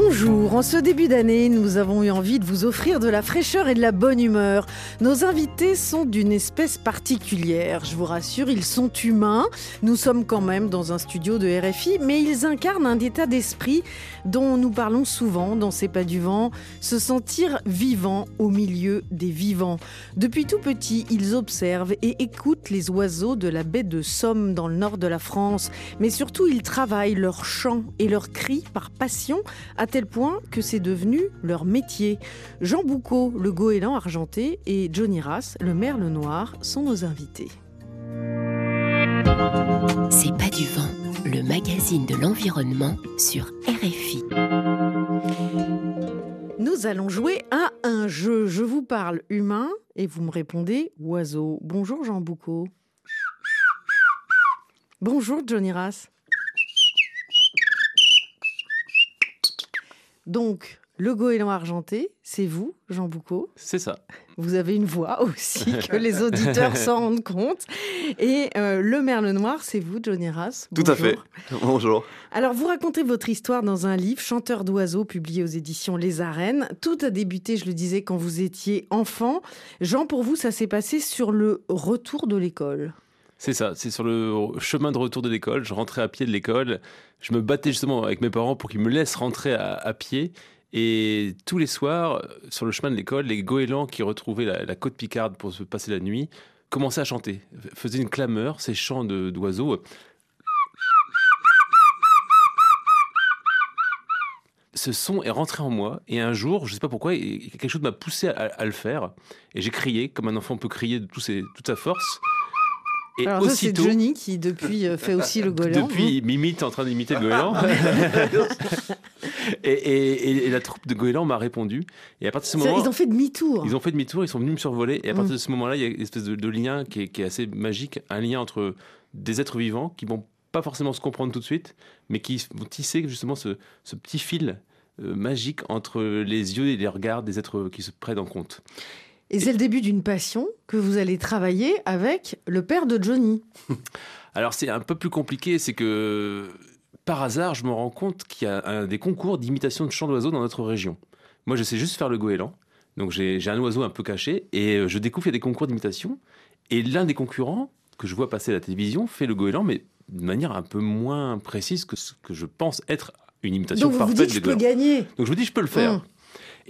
Bonjour, en ce début d'année, nous avons eu envie de vous offrir de la fraîcheur et de la bonne humeur. Nos invités sont d'une espèce particulière, je vous rassure, ils sont humains. Nous sommes quand même dans un studio de RFI, mais ils incarnent un état d'esprit dont nous parlons souvent dans C'est pas du vent, se sentir vivant au milieu des vivants. Depuis tout petit, ils observent et écoutent les oiseaux de la baie de Somme dans le nord de la France, mais surtout ils travaillent leurs chants et leurs cris par passion tel point que c'est devenu leur métier. Jean Boucaud, le goéland argenté, et Johnny Rass, le merle noir, sont nos invités. C'est pas du vent. Le magazine de l'environnement sur RFI. Nous allons jouer à un jeu. Je vous parle humain et vous me répondez oiseau. Bonjour Jean Boucaud. Bonjour Johnny Rass. Donc, le goéland argenté, c'est vous, Jean Boucaud. C'est ça. Vous avez une voix aussi, que les auditeurs s'en rendent compte. Et euh, le merle noir, c'est vous, Johnny Rass. Tout à fait. Bonjour. Alors, vous racontez votre histoire dans un livre, Chanteur d'oiseaux, publié aux éditions Les Arènes. Tout a débuté, je le disais, quand vous étiez enfant. Jean, pour vous, ça s'est passé sur le retour de l'école? C'est ça. C'est sur le chemin de retour de l'école. Je rentrais à pied de l'école. Je me battais justement avec mes parents pour qu'ils me laissent rentrer à, pied. Et tous les soirs, sur le chemin de l'école, les goélands qui retrouvaient la, côte picarde pour se passer la nuit commençaient à chanter, faisaient une clameur, ces chants d'oiseaux. Ce son est rentré en moi et un jour, je ne sais pas pourquoi, quelque chose m'a poussé à, le faire. Et j'ai crié, comme un enfant peut crier de toute sa force. Et Alors, ça, c'est aussitôt, Johnny qui, depuis, euh, fait aussi le goéland. depuis, il m'imite en train d'imiter le goéland. et, et- la troupe de goélands m'a répondu. Et à partir de ce moment, Ils ont fait demi-tour. ils ont fait demi-tour, ils sont venus me survoler. Et à partir Mm. de ce moment-là, il y a une espèce de, de lien qui est, qui est assez magique, un lien entre des êtres vivants qui vont pas forcément se comprendre tout de suite, mais qui vont tisser justement ce, ce petit fil euh, magique entre les yeux et les regards des êtres qui se prennent en compte. Et c'est le début d'une passion que vous allez travailler avec le père de Johnny. Alors c'est un peu plus compliqué, c'est que par hasard, je me rends compte qu'il y a un, des concours d'imitation de chants d'oiseaux dans notre région. Moi, je sais juste faire le goéland, donc j'ai un oiseau un peu caché, et euh, je découvre qu'il y a des concours d'imitation, et l'un des concurrents que je vois passer à la télévision fait le goéland, mais de manière un peu moins précise que ce que je pense être une imitation Donc vous vous parfaite dites, je peux gagner. Donc je me dis, je peux le faire. Mm.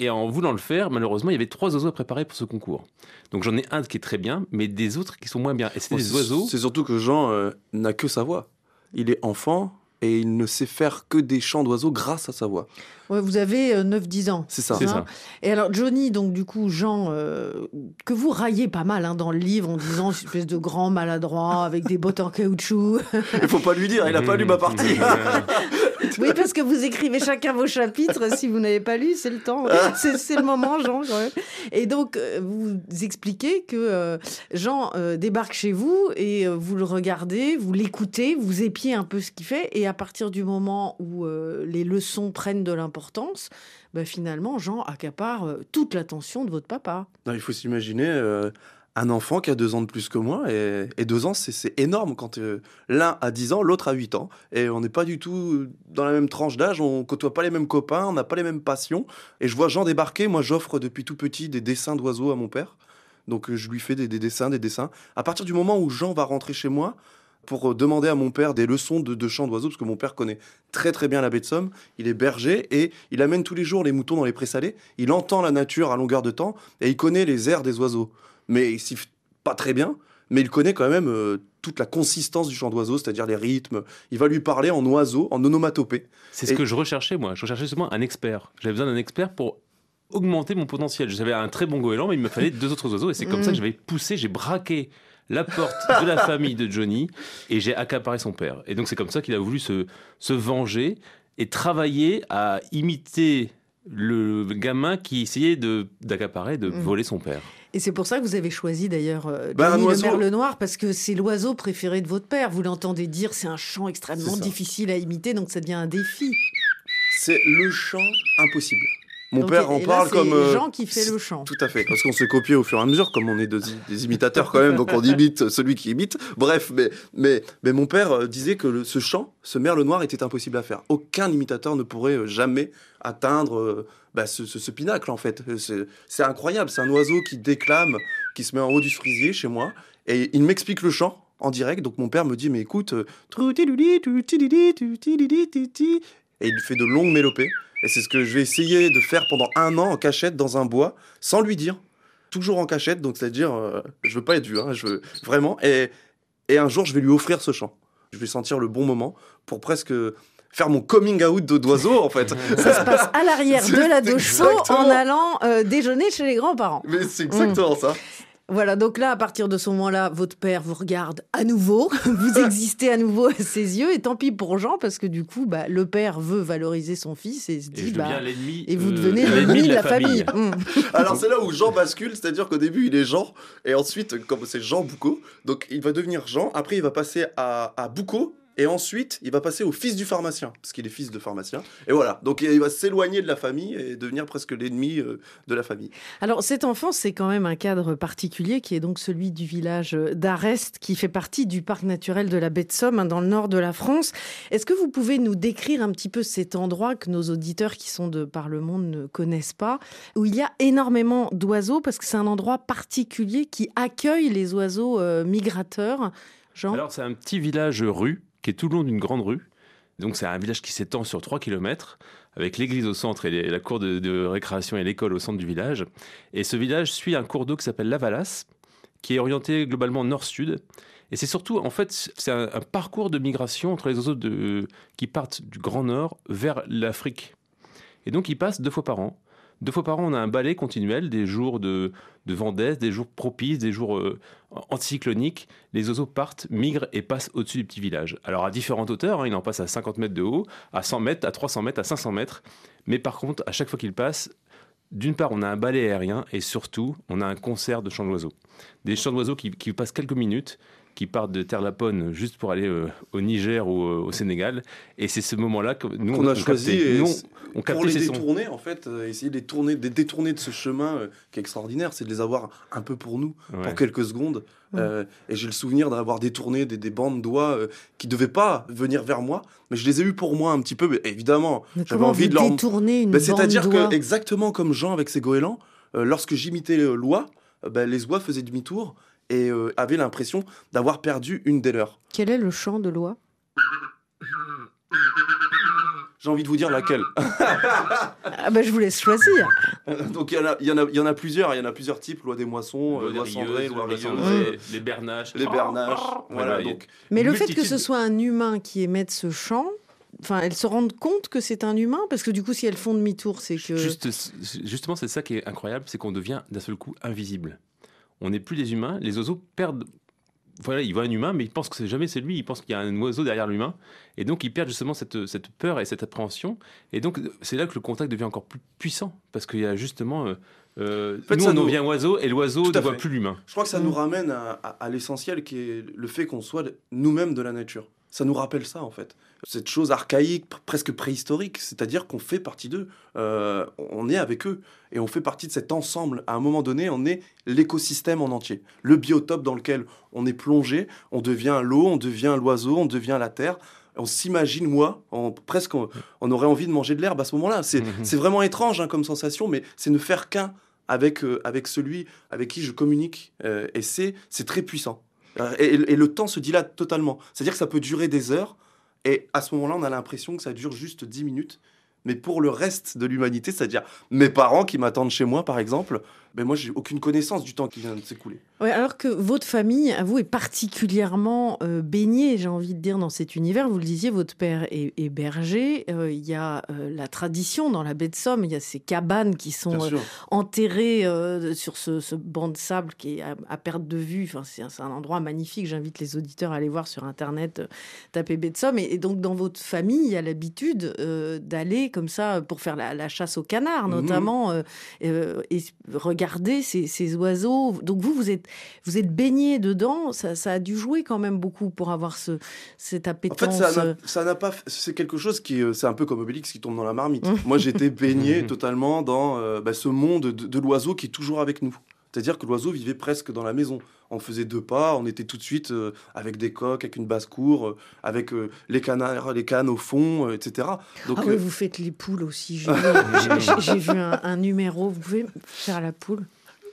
Et en voulant le faire, malheureusement, il y avait trois oiseaux à préparer pour ce concours. Donc j'en ai un qui est très bien, mais des autres qui sont moins bien. Et c'était Bon, des c'est- oiseaux. C'est surtout que Jean euh, n'a que sa voix. Il est enfant et il ne sait faire que des chants d'oiseaux grâce à sa voix. Ouais, vous avez euh, 9-10 ans. C'est ça. C'est ça. Et alors Johnny, donc du coup, Jean, euh, que vous raillez pas mal hein, dans le livre en disant une espèce de grand maladroit avec des bottes en caoutchouc. Il faut pas lui dire, il a pas lu ma partie. oui, parce que vous écrivez chacun vos chapitres. Si vous n'avez pas lu, c'est le temps. C'est le moment, Jean. quand même. Et donc, euh, vous expliquez que euh, Jean euh, débarque chez vous et vous le regardez, vous l'écoutez, vous épiez un peu ce qu'il fait. Et à partir du moment où les leçons prennent de l'importance, bah, finalement, Jean accapare toute l'attention de votre papa. Non, il faut s'imaginer euh, un enfant qui a deux ans de plus que moi. Et, deux ans, c'est- énorme quand euh, l'un a 10 ans, l'autre a 8 ans. Et on n'est pas du tout dans la même tranche d'âge, on côtoie pas les mêmes copains, on n'a pas les mêmes passions. Et je vois Jean débarquer, moi j'offre depuis tout petit des dessins d'oiseaux à mon père. Donc euh, je lui fais des, des dessins, des dessins. À partir du moment où Jean va rentrer chez moi, pour euh, demander à mon père des leçons de, de chant d'oiseaux, parce que mon père connaît très très bien la baie de Somme. Il est berger et il amène tous les jours les moutons dans les prés salés. Il entend la nature à longueur de temps et il connaît les airs des oiseaux. Mais il siffle pas très bien, mais il connaît quand même euh, toute la consistance du chant d'oiseau, c'est-à-dire les rythmes. Il va lui parler en oiseau, en onomatopée. C'est ce Et- que je recherchais, moi. Je recherchais justement un expert. J'avais besoin d'un expert pour augmenter mon potentiel. J'avais un très bon goéland, mais il me fallait deux autres oiseaux. Et c'est comme Mm. ça que j'avais poussé, j'ai braqué la porte de la famille de Johnny et j'ai accaparé son père. Et donc c'est comme ça qu'il a voulu se, se venger et travailler à imiter le gamin qui essayait de d'accaparer, de Mm. voler son père. Et c'est pour ça que vous avez choisi d'ailleurs euh, Bah, le oiseau. merle noir, parce que c'est l'oiseau préféré de votre père. Vous l'entendez dire, c'est un chant extrêmement difficile à imiter, donc ça devient un défi. C'est le chant impossible. Mon Donc, père en parle c'est comme. euh, Jean qui fait le chant. Tout à fait, parce qu'on se copie au fur et à mesure, comme on est des, des imitateurs quand même, donc on imite celui qui imite. Bref, mais, mais, mais mon père euh, disait que le- ce chant, ce merle noir, était impossible à faire. Aucun imitateur ne pourrait euh, jamais atteindre euh, bah, ce, ce- ce pinacle, en fait. Euh, C'est c'est incroyable, c'est un oiseau qui déclame, qui se met en haut du cerisier chez moi, et il m'explique le chant en direct. Donc mon père me dit, mais écoute, euh, et il fait de longues mélopées. Et c'est ce que je vais essayer de faire pendant un an en cachette dans un bois, sans lui dire. Toujours en cachette, donc c'est-à-dire, euh, je veux pas être vu, hein, je veux vraiment. Et, et un jour, je vais lui offrir ce chant. Je vais sentir le bon moment pour presque faire mon coming out d'oiseau, en fait. Ça se passe à l'arrière de la douche en allant euh, déjeuner chez les grands-parents. Mais c'est exactement ça. Voilà, donc là, à partir de ce moment-là, votre père vous regarde à nouveau, vous existez à nouveau à ses yeux, et tant pis pour Jean, parce que du coup, bah, le père veut valoriser son fils et se Et dit, je bah, deviens l'ennemi. et vous euh, devenez l'ennemi de la famille. Hum. Alors c'est là où Jean bascule, c'est-à-dire qu'au début il est Jean, et ensuite, comme c'est Jean Boucault, donc il va devenir Jean, après il va passer à, à Boucault, et ensuite il va passer au fils du pharmacien, parce qu'il est fils de pharmacien. Et voilà, donc il va s'éloigner de la famille et devenir presque l'ennemi euh, de la famille. Alors, cette enfance, c'est quand même un cadre particulier qui est donc celui du village d'Arest, qui fait partie du parc naturel de la baie de Somme, hein, dans le nord de la France. Est-ce que vous pouvez nous décrire un petit peu cet endroit que nos auditeurs qui sont de par le monde ne connaissent pas, où il y a énormément d'oiseaux, parce que c'est un endroit particulier qui accueille les oiseaux euh, migrateurs? Jean? Alors, c'est un petit village rue qui est tout le long d'une grande rue. Donc, c'est un village qui s'étend sur 3 km, avec l'église au centre et la cour de, récréation et l'école au centre du village. Et ce village suit un cours d'eau qui s'appelle la Valasse, qui est orienté globalement nord-sud. Et c'est surtout, en fait, c'est un, parcours de migration entre les oiseaux qui partent du Grand Nord vers l'Afrique. Et donc, ils passent deux fois par an. Deux fois par an, on a un balai continuel, des jours de, de des jours propices, des jours euh, anticycloniques. Les oiseaux partent, migrent et passent au-dessus du petit village. Alors, à différentes hauteurs, hein, ils en passent à 50 mètres de haut, à 100 mètres, à 300 mètres, à 500 mètres. Mais par contre, à chaque fois qu'ils passent, d'une part, on a un balai aérien et surtout, on a un concert de chants d'oiseaux. Des chants d'oiseaux qui passent quelques minutes, qui partent de Terre-Lapone juste pour aller euh, au Niger ou euh, au Sénégal. Et c'est ce moment-là que nous, Qu'on a on choisi captait. Nous, on Pour les sons. détourner, en fait, euh, essayer de les, tourner, de les détourner de ce chemin euh, qui est extraordinaire, c'est de les avoir un peu pour nous, Ouais. pour quelques secondes. Ouais. Euh, et j'ai le souvenir d'avoir détourné des, des bandes d'oies euh, qui ne devaient pas venir vers moi, mais je les ai eus pour moi un petit peu. Mais évidemment, j'avais envie de leur. détourner une Ben, C'est-à-dire que, exactement comme Jean avec ses goélands, euh, lorsque j'imitais euh, l'oie, euh, ben, les oies faisaient demi-tour et euh, avaient l'impression d'avoir perdu une des leurs. Quel est le chant de l'oie J'ai envie de vous dire laquelle. Ah ben, je vous laisse choisir. Donc il y, en a- y, y en plusieurs, il y en a plusieurs types, loi des moissons, euh, Les loi cendrée, loi les rieuse, rieuse, les bernaches. les bernaches. voilà, Voilà, donc Mais le fait que ce soit un humain qui émette ce chant, enfin, elles se rendent compte que c'est un humain? Parce que du coup, si elles font demi-tour, c'est que Juste, justement, c'est ça qui est incroyable, c'est qu'on devient d'un seul coup invisible. On n'est plus des humains, les oiseaux perdent. Voilà, ils voient un humain, mais ils pensent que c'est jamais c'est lui, ils pensent qu'il y a un oiseau derrière l'humain, et donc ils perdent justement cette, cette peur et cette appréhension, et donc c'est là que le contact devient encore plus puissant, parce qu'il y a justement. euh, euh, fait, nous, ça on nous- devient oiseau, et l'oiseau ne voit plus l'humain. je crois que ça nous ramène à, à- à l'essentiel qui est le fait qu'on soit nous-mêmes de la nature. Ça nous rappelle ça en fait. Cette chose archaïque, pr- presque préhistorique, c'est-à-dire qu'on fait partie d'eux. Euh, on est avec eux et on fait partie de cet ensemble. À un moment donné, on est l'écosystème en entier. Le biotope dans lequel on est plongé, on devient l'eau, on devient l'oiseau, on devient la terre. On s'imagine, moi, on, presque, on, on aurait envie de manger de l'herbe à ce moment-là. C'est Mhm. vraiment étrange hein, comme sensation, mais c'est ne faire qu'un avec, euh, avec celui avec qui je communique. Euh, et c'est très puissant. Et, et le temps se dilate totalement. C'est-à-dire que ça peut durer des heures, et à ce moment-là, on a l'impression que ça dure juste 10 minutes. Mais pour le reste de l'humanité, c'est-à-dire mes parents qui m'attendent chez moi, par exemple, ben moi, j'ai aucune connaissance du temps qui vient de s'écouler. Ouais, alors que votre famille, à vous, est particulièrement euh, baignée, j'ai envie de dire, dans cet univers. Vous le disiez, votre père est, est berger. Euh, Il y a euh, la tradition dans la baie de Somme. Il y a ces cabanes qui sont Bien sûr. enterré euh, sur ce, ce banc de sable qui est à, à perte de vue. Enfin, c'est un, endroit magnifique. J'invite les auditeurs à aller voir sur Internet, taper baie de Somme. Et, et donc, dans votre famille, il y a l'habitude d'aller comme ça pour faire la, la chasse au canard, Mhm. notamment, et regarder regarder ces, ces oiseaux. Donc vous, vous êtes, vous êtes baigné dedans. Ça, ça a dû jouer quand même beaucoup pour avoir ce, cette En appétence. fait, ça n'a- euh, ça n'a pas. C'est quelque chose qui. euh, C'est un peu comme Obélix qui tombe dans la marmite. Mmh. Moi, j'étais baigné totalement dans euh, bah, ce monde de, de l'oiseau qui est toujours avec nous. C'est-à-dire que l'oiseau vivait presque dans la maison. On faisait deux pas, on était tout de suite euh, avec des coques, avec une basse-cour, euh, avec euh, les canards, les cannes au fond, euh, etc. Donc, Ah oui, euh, vous faites les poules aussi. J'ai vu, un, un numéro. Vous pouvez faire la poule?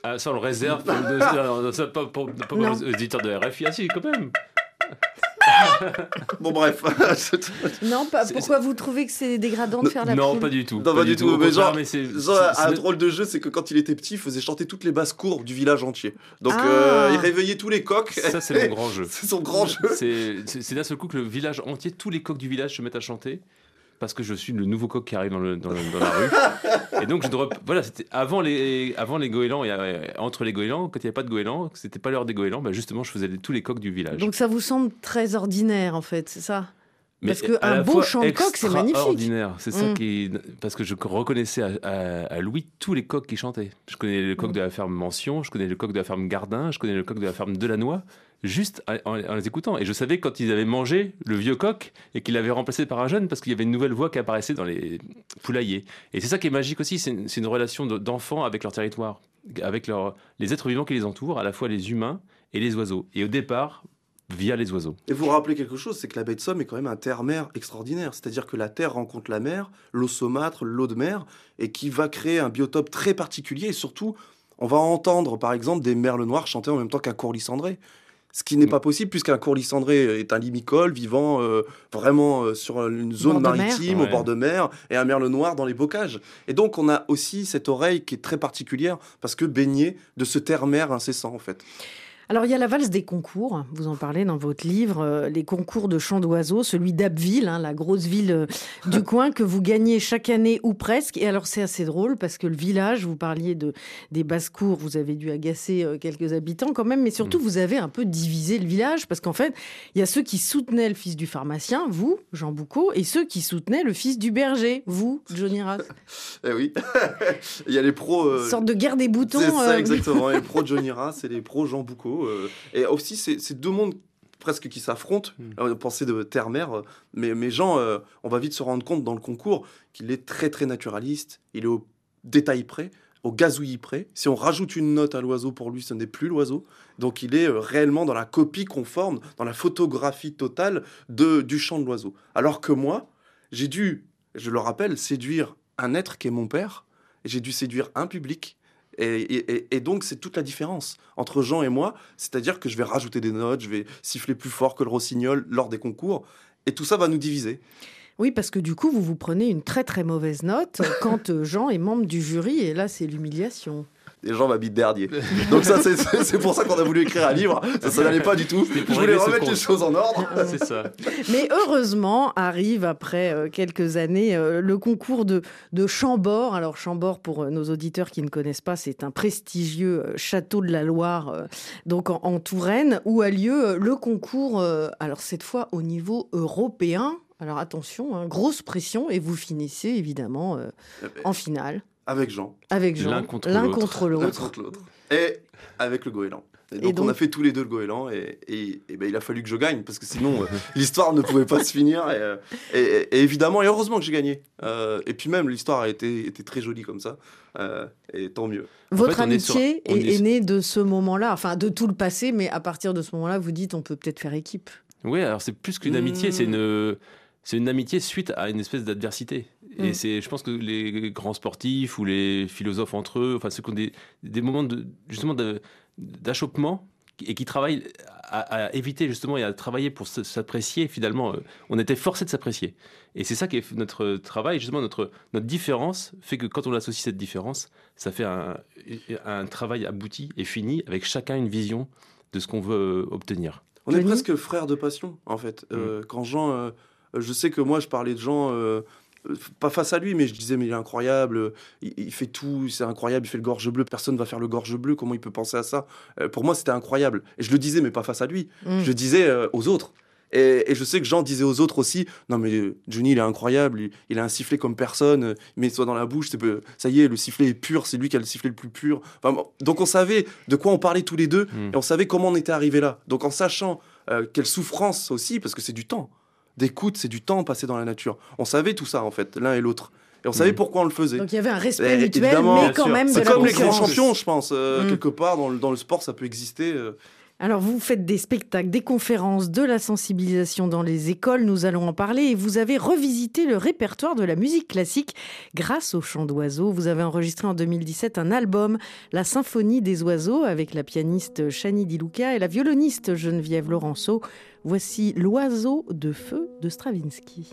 Ah, ça, on le réserve pour, le- ça, pas pour, pas pour Non. les auditeurs de RFI. Ah, si, quand même. bon, bref. Non, pas, pourquoi vous trouvez que c'est dégradant de faire la non, poule pas du tout. Non, pas du tout, mais genre- mais c'est- Genre, c'est- un drôle de jeu, c'est que quand il était petit, il faisait chanter toutes les basses-cours du village entier. Donc, Ah. euh, il réveillait tous les coqs. Ça, c'est mon grand jeu. C'est son grand jeu. C'est c'est- c'est d'un seul coup que le village entier, tous les coqs du village se mettent à chanter parce que je suis le nouveau coq qui arrive dans, le- dans le- dans la rue. Et donc, je dois. Voilà, c'était avant les, avant les goélands et euh, entre les goélands, quand il n'y avait pas de goélands, que c'était pas l'heure des goélands, bah justement, je faisais les- tous les coqs du village. Donc ça vous semble très ordinaire en fait, c'est ça? Mais parce que à un la beau chant de coq, c'est magnifique. extraordinaire. C'est ça Mm. qui. Parce que je reconnaissais à, à- à Louis tous les coqs qui chantaient. Je connais le coq Mm. de la ferme Mention, je connais le coq de la ferme Gardin, je connais le coq de la ferme Delannoy, juste en, les écoutant. Et je savais quand ils avaient mangé le vieux coq et qu'ils l'avaient remplacé par un jeune parce qu'il y avait une nouvelle voix qui apparaissait dans les poulaillers. Et c'est ça qui est magique aussi, c'est une, une relation de- d'enfants avec leur territoire, avec les êtres vivants qui les entourent, à la fois les humains et les oiseaux. Et au départ, via les oiseaux. Et vous rappelez quelque chose, c'est que la baie de Somme est quand même un terre-mer extraordinaire. C'est-à-dire que la terre rencontre la mer, l'eau saumâtre, l'eau de mer, et qui va créer un biotope très particulier. Et surtout, on va entendre, par exemple, des merles noirs chanter en même temps qu'un courlis cendré. Ce qui n'est Mm. pas possible, puisqu'un courlis cendré est un limicole vivant euh, vraiment euh, sur une zone maritime, Ouais. au bord de mer, et un merle noir dans les bocages. Et donc, on a aussi cette oreille qui est très particulière, parce que baignée de ce terre-mer incessant, en fait. Alors il y a la valse des concours, vous en parlez dans votre livre, euh, les concours de chant d'oiseaux, celui d'Abbeville, hein, la grosse ville euh, du coin que vous gagnez chaque année ou presque. Et alors c'est assez drôle parce que le village, vous parliez de des basses-cours, vous avez dû agacer euh, quelques habitants quand même, mais surtout vous avez un peu divisé le village parce qu'en fait il y a ceux qui soutenaient le fils du pharmacien, vous, Jean Boucault, et ceux qui soutenaient le fils du berger, vous, Johnny Rath. Eh oui. Il y a les pros. euh, Sorte de guerre des boutons. C'est ça, euh, exactement. Les pros Johnny Rass et les pros Jean Boucault. Euh, et aussi, c'est deux mondes presque qui s'affrontent. Mm. On pensait de terre-mer. Mais, mais Jean, euh, on va vite se rendre compte dans le concours qu'il est très, très naturaliste. Il est au détail près, au gazouillis près. Si on rajoute une note à l'oiseau, pour lui, ce n'est plus l'oiseau. Donc, il est euh, réellement dans la copie conforme, dans la photographie totale de, du chant de l'oiseau. Alors que moi, j'ai dû, je le rappelle, séduire un être qui est mon père. J'ai dû séduire un public. Et, donc, c'est toute la différence entre Jean et moi. C'est-à-dire que je vais rajouter des notes, je vais siffler plus fort que le rossignol lors des concours. Et tout ça va nous diviser. Oui, parce que du coup, vous vous prenez une très très mauvaise note quand euh, Jean est membre du jury, et là, c'est l'humiliation. Et Jean m'habite dernier. Donc, ça, c'est- pour ça qu'on a voulu écrire un livre. Ça, ça n'allait pas du tout. Je voulais remettre les compte. choses en ordre. C'est ça. Mais heureusement, arrive après euh, quelques années euh, le concours de, de Chambord. Alors, Chambord, pour euh, nos auditeurs qui ne connaissent pas, c'est un prestigieux château de la Loire, donc en, en Touraine, où a lieu le concours, alors cette fois au niveau européen. Alors attention, hein, grosse pression, et vous finissez évidemment euh, en finale Avec Jean, avec Jean, L'un contre l'autre. contre l'un l'autre. contre l'autre. Et avec le goéland. Et donc, Et donc- on a fait tous les deux le goéland et, et- et ben, il a fallu que je gagne parce que sinon euh, l'histoire ne pouvait pas se finir et, euh, et- et- et évidemment et heureusement que j'ai gagné Euh, et puis même l'histoire a été, été très jolie comme ça Euh, et tant mieux Votre fait, on est sur- amitié est, est- est née de ce moment-là, enfin de tout le passé, mais à partir de ce moment-là, vous dites on peut peut-être faire équipe. Oui, alors c'est plus qu'une Mmh. amitié, c'est une, c'est une amitié suite à une espèce d'adversité. Et Mmh. c'est, je pense que les grands sportifs ou les philosophes entre eux, enfin ceux qui ont des, des moments de, justement de- d'achoppement et qui travaillent à, à éviter justement et à travailler pour s'apprécier, finalement, euh, on était forcé de s'apprécier. Et c'est ça qui est notre travail, justement, notre, notre différence fait que quand on associe cette différence, ça fait un, un travail abouti et fini avec chacun une vision de ce qu'on veut obtenir. on est presque frères de passion en fait Euh, quand Jean euh, je sais que moi je parlais de Jean euh, euh, pas face à lui, mais je disais, mais il est incroyable, euh, il, il fait tout, c'est incroyable, il fait le gorge bleu, personne va faire le gorge bleu, comment il peut penser à ça? Euh, Pour moi, c'était incroyable. Et je le disais, mais pas face à lui, Mm. je le disais euh, aux autres. Et, et je sais que Jean disait aux autres aussi, non mais Johnny il est incroyable, il, il a un sifflet comme personne, il met ça dans la bouche, ça y est, le sifflet est pur, c'est lui qui a le sifflet le plus pur. Enfin, donc on savait de quoi on parlait tous les deux Mm. et on savait comment on était arrivé là. Donc en sachant euh, quelle souffrance aussi, parce que c'est du temps. D'écoute, c'est du temps passé dans la nature. On savait tout ça en fait, l'un et l'autre. Et on savait Mm. pourquoi on le faisait. Donc il y avait un respect Eh, mutuel, mais quand même de C'est comme les grands champions, je pense. euh, Mm. Quelque part, dans le, dans le sport, ça peut exister. euh. Alors, vous faites des spectacles, des conférences, de la sensibilisation dans les écoles, nous allons en parler. Et vous avez revisité le répertoire de la musique classique grâce au chant d'oiseaux. Vous avez enregistré en 2017 un album, La Symphonie des oiseaux, avec la pianiste Chani Di Luca et la violoniste Geneviève Laurenceau. Voici L'oiseau de feu de Stravinsky.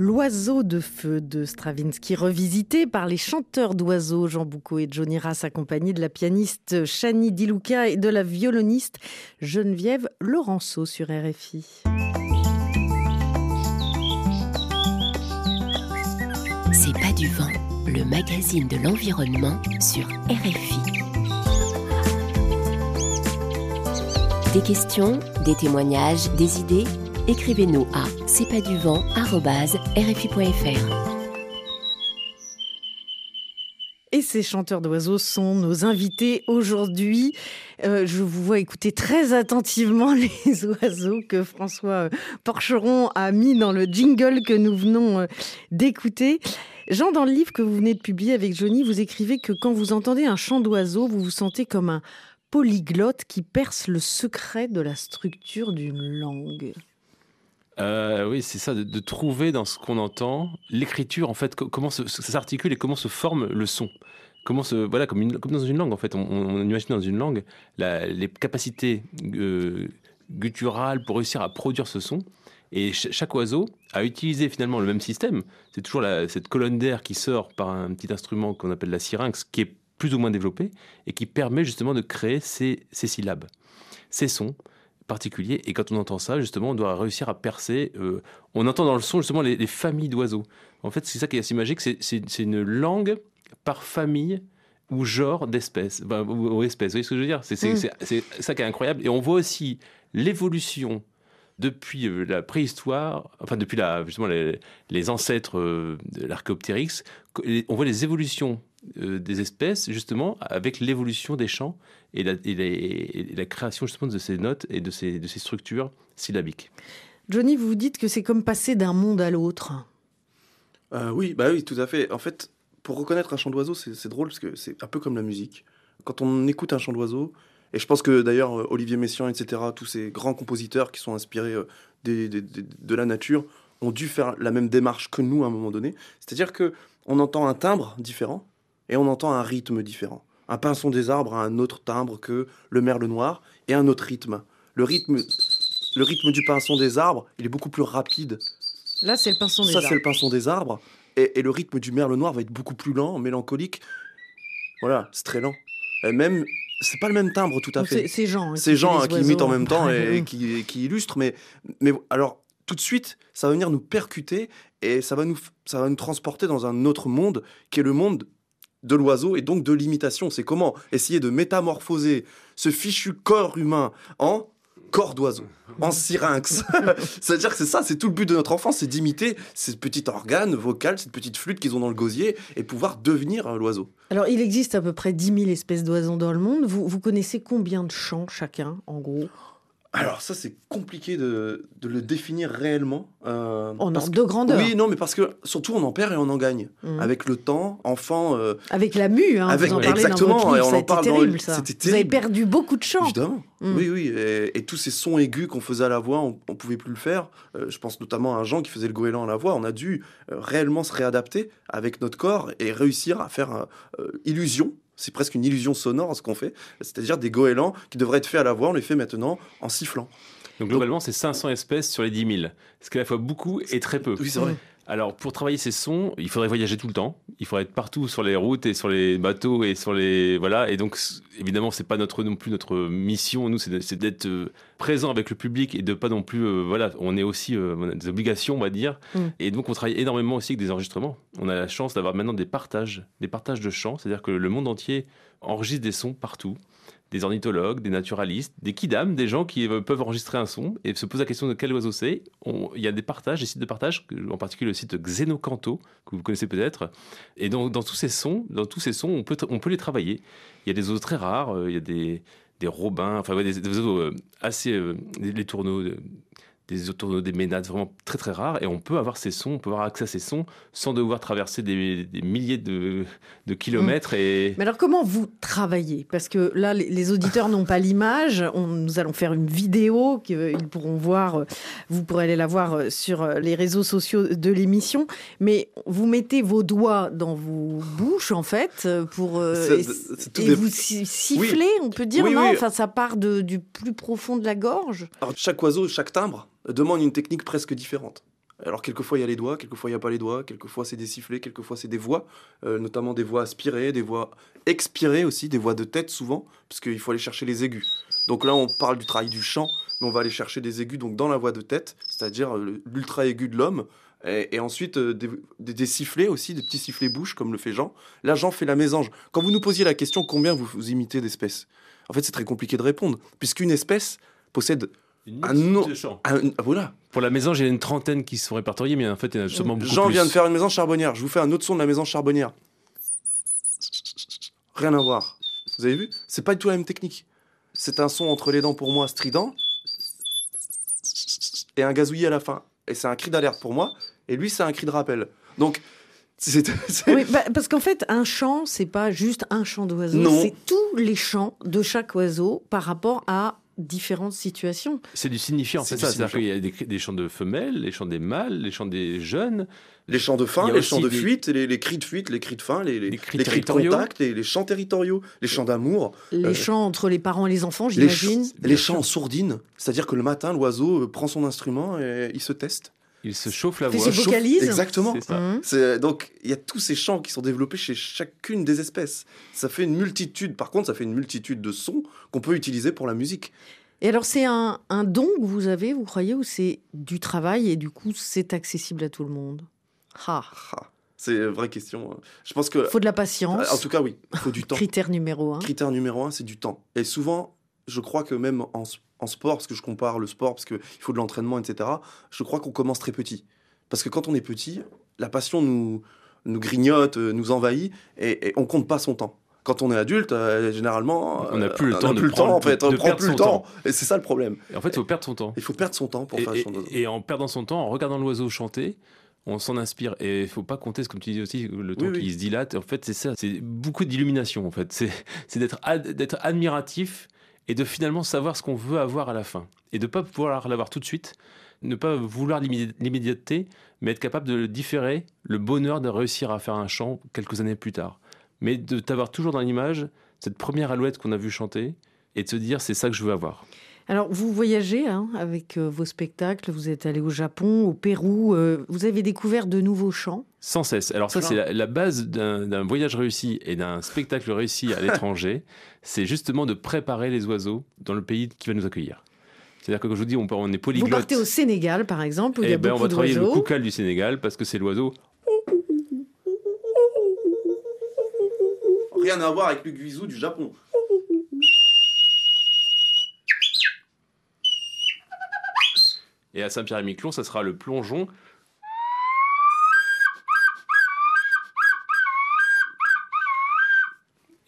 L'oiseau de feu de Stravinsky, revisité par les chanteurs d'oiseaux Jean Boucaud et Johnny Rass, accompagnés de la pianiste Chani Di Luca et de la violoniste Geneviève Laurenceau sur RFI. C'est pas du vent, le magazine de l'environnement sur RFI. Des questions, des témoignages, des idées Écrivez-nous à c'est pas du vent rfi.fr. Et ces chanteurs d'oiseaux sont nos invités aujourd'hui. Euh, je vous vois écouter très attentivement les oiseaux que François Porcheron a mis dans le jingle que nous venons euh, d'écouter. Jean, dans le livre que vous venez de publier avec Johnny, vous écrivez que quand vous entendez un chant d'oiseau, vous vous sentez comme un polyglotte qui perce le secret de la structure d'une langue. Euh, oui, c'est ça, de, trouver dans ce qu'on entend l'écriture, en fait, co- comment ça s'articule et comment se forme le son. Comment se, voilà, comme, dans une langue, en fait. On, imagine dans une langue la- les capacités euh, gutturales pour réussir à produire ce son. Et ch- chaque oiseau a utilisé finalement le même système. C'est toujours cette colonne d'air qui sort par un petit instrument qu'on appelle la syrinx, qui est plus ou moins développé et qui permet justement de créer ces syllabes, ces sons particuliers. Et quand on entend ça, justement, on doit réussir à percer. euh, on entend dans le son justement les, les familles d'oiseaux. En fait, c'est ça qui est assez magique, c'est- une langue par famille ou genre d'espèce, ou, ou espèce. Vous voyez ce que je veux dire? C'est Mm. c'est- ça qui est incroyable. Et on voit aussi l'évolution depuis euh, la préhistoire, enfin depuis la, justement les, les ancêtres euh, de l'archéoptérix, on voit les évolutions euh, des espèces justement avec l'évolution des champs et la, et les- et la création justement de ces notes et de ces, de ces structures syllabiques. Johnny, vous dites que c'est comme passer d'un monde à l'autre. Euh, oui, bah oui, tout à fait. En fait, pour reconnaître un chant d'oiseau, c'est drôle parce que c'est un peu comme la musique. Quand on écoute un chant d'oiseau, et je pense que d'ailleurs euh, Olivier Messiaen, etc., tous ces grands compositeurs qui sont inspirés des- des- des- de la nature, ont dû faire la même démarche que nous à un moment donné. C'est-à-dire que on entend un timbre différent et on entend un rythme différent. Un pinson des arbres a un autre timbre que le merle noir et un autre rythme. Le rythme, le rythme du pinson des arbres, il est beaucoup plus rapide Là, c'est le pinson des ça, c'est arbres. le pinson des arbres. Et, et le rythme du merle noir va être beaucoup plus lent, mélancolique. Voilà, c'est très lent. Et même, c'est pas le même timbre tout à Donc, fait. c'est Jean. hein, C'est gens les hein, qui imitent en même temps et qui, qui illustrent. Mais, mais alors, tout de suite, ça va venir nous percuter et ça va nous, ça va nous transporter dans un autre monde qui est le monde de l'oiseau et donc de l'imitation. C'est comment essayer de métamorphoser ce fichu corps humain en corps d'oiseau, en syrinx. C'est-à-dire que c'est ça, c'est tout le but de notre enfance, c'est d'imiter ces petits organes vocaux, cette petite flûte qu'ils ont dans le gosier et pouvoir devenir euh, l'oiseau. Alors, il existe à peu près 10 000 espèces d'oiseaux dans le monde. Vous, vous connaissez combien de chants chacun, en gros? Alors ça, c'est compliqué de, de le définir réellement. euh, En parce ordre que- de grandeur. Oui, non, mais parce que surtout on en perd et on en gagne. Mhm. Avec le temps, enfant, euh, Avec la mue, hein, Avec- vous en exactement, dans votre et on en parle dans le- terrible, ça. c'était Vous avez terrible. perdu beaucoup de chants. évidemment. Mm. Oui, oui. Et, et tous ces sons aigus qu'on faisait à la voix, on, on pouvait plus le faire. Euh, je pense notamment à Jean qui faisait le goéland à la voix. On a dû euh, réellement se réadapter avec notre corps et réussir à faire illusion. C'est presque une illusion sonore ce qu'on fait. C'est-à-dire des goélands qui devraient être faits à la voix, on les fait maintenant en sifflant. Donc globalement, c'est 500 espèces sur les 10 000, ce qui est à la fois beaucoup et très peu. Oui, c'est vrai. Alors, pour travailler ces sons, il faudrait voyager tout le temps. Il faudrait être partout sur les routes et sur les bateaux et sur les voilà. Et donc, évidemment, c'est pas notre non plus notre mission. Nous, c'est d'être euh, présent avec le public et de pas non plus euh, voilà. On est aussi euh, on a des obligations, on va dire. Mm. Et donc, on travaille énormément aussi avec des enregistrements. On a la chance d'avoir maintenant des partages, des partages de chants, c'est-à-dire que le monde entier enregistre des sons partout. Des ornithologues, des naturalistes, des kidam, des gens qui euh, peuvent enregistrer un son et se posent la question de quel oiseau c'est. Il y a des partages, des sites de partage, en particulier le site Xenocanto, que vous connaissez peut-être. Et dans, dans tous ces sons, dans tous ces sons, on peut, on peut les travailler. Il y a des oiseaux très rares, euh, il y a des, des robins, enfin ouais, des, oiseaux euh, assez, les tourneaux, des tourneaux, des ménades vraiment très très rares. Et on peut avoir ces sons, on peut avoir accès à ces sons sans devoir traverser des, des milliers de, de kilomètres. Et Mais alors, comment vous travaillez? Parce que là, les, les auditeurs n'ont pas l'image. On- Nous allons faire une vidéo qu'ils pourront voir. Vous pourrez aller la voir sur les réseaux sociaux de l'émission. Mais vous mettez vos doigts dans vos bouches, en fait, pour. euh, C'est- et et des- vous si- sifflez, on peut dire, Oui, non? oui. Enfin, ça part de- du plus profond de la gorge? Alors, chaque oiseau, chaque timbre demande une technique presque différente. Alors, quelquefois, il y a les doigts, quelquefois, il n'y a pas les doigts, quelquefois, c'est des sifflets, quelquefois, c'est des voix, euh, notamment des voix aspirées, des voix expirées aussi, des voix de tête souvent, parce qu'il faut aller chercher les aigus. Donc là, on parle du travail du chant, mais on va aller chercher des aigus donc dans la voix de tête, c'est-à-dire euh, l'ultra aigu de l'homme, et, ensuite euh, des sifflets aussi, des petits sifflets bouche, comme le fait Jean. Là, Jean fait la mésange. Quand vous nous posiez la question combien vous, vous imitez d'espèces, en fait, c'est très compliqué de répondre, puisqu'une espèce possède une Ah de un- ah, voilà, Pour la maison, j'ai une trentaine qui sont répertoriées, mais en fait, il y en a sûrement beaucoup Jean plus. vient de faire une maison charbonnière. Je vous fais un autre son de la maison charbonnière. Rien à voir. Vous avez vu? C'est pas du tout la même technique. C'est un son entre les dents pour moi strident et un gazouillis à la fin. Et c'est un cri d'alerte pour moi. Et lui, c'est un cri de rappel. Donc, c'est. c'est- Oui, bah, parce qu'en fait, un chant, c'est pas juste un chant d'oiseau, Non. c'est tous les chants de chaque oiseau par rapport à différentes situations. C'est du signifiant, C'est ça. C'est-à-dire qu'il y a des, des chants de femelles, les chants des mâles, les chants des jeunes. Les chants de faim, les chants de des- fuite, les, les cris de fuite, les cris de faim, les, les, Les cris les cris de contact, les, les chants territoriaux, les chants d'amour. Les Euh, chants entre les parents et les enfants, Les, ch- j'imagine. les chants en sourdine, c'est-à-dire que le matin, l'oiseau euh, prend son instrument et il se teste. Il se chauffe la voix. se chauffe- vocalise. Exactement. C'est. Mhm. C'est- Donc, il y a tous ces chants qui sont développés chez chacune des espèces. Ça fait une multitude, par contre, ça fait une multitude de sons qu'on peut utiliser pour la musique. Et alors, c'est un, un don que vous avez, vous croyez, ou c'est du travail et du coup, c'est accessible à tout le monde? Ah, Ah, c'est une vraie question. hein. Je pense que, faut de la patience. en tout cas, oui, il faut du temps. Critère numéro un. Critère numéro un, c'est du temps. Et souvent, je crois que même en, en sport, parce que je compare le sport, parce qu'il faut de l'entraînement, etc., je crois qu'on commence très petit. Parce que quand on est petit, la passion nous, nous grignote, euh, nous envahit, et, et on compte pas son temps. Quand on est adulte, euh, généralement, On n'a euh, plus le on temps n'a de plus le temps, prendre- en fait. On prend plus le son temps. temps. Et c'est ça le problème. Et en fait, il faut perdre son temps. Il faut perdre son temps pour Et, faire le et- en perdant son temps, en regardant l'oiseau chanter, on s'en inspire. Et il faut pas compter, comme tu dis aussi, le temps Oui, qui oui. se dilate. En fait, c'est ça. C'est beaucoup d'illumination, en fait. C'est c'est d'être ad- d'être admiratif et de finalement savoir ce qu'on veut avoir à la fin. Et de pas pouvoir l'avoir tout de suite, ne pas vouloir l'immédi- l'immédiateté, mais être capable de différer le bonheur de réussir à faire un chant quelques années plus tard. Mais de t'avoir toujours dans l'image cette première alouette qu'on a vu chanter et de se dire c'est ça que je veux avoir. Alors, vous voyagez hein, avec euh, vos spectacles, vous êtes allé au Japon, au Pérou, euh, vous avez découvert de nouveaux chants. Sans cesse. Alors ça, c'est la, la base d'un voyage réussi et d'un spectacle réussi à l'étranger. c'est justement de préparer les oiseaux dans le pays qui va nous accueillir. C'est-à-dire que quand je vous dis, on, peut- on est Vous polyglotte. partez au Sénégal, par exemple, où il y eh a ben, on beaucoup va travailler le koukkal du Sénégal parce que c'est l'oiseau. Rien à voir avec Luc Guizou du Japon. Et à Saint-Pierre-et-Miquelon, ça sera le plongeon.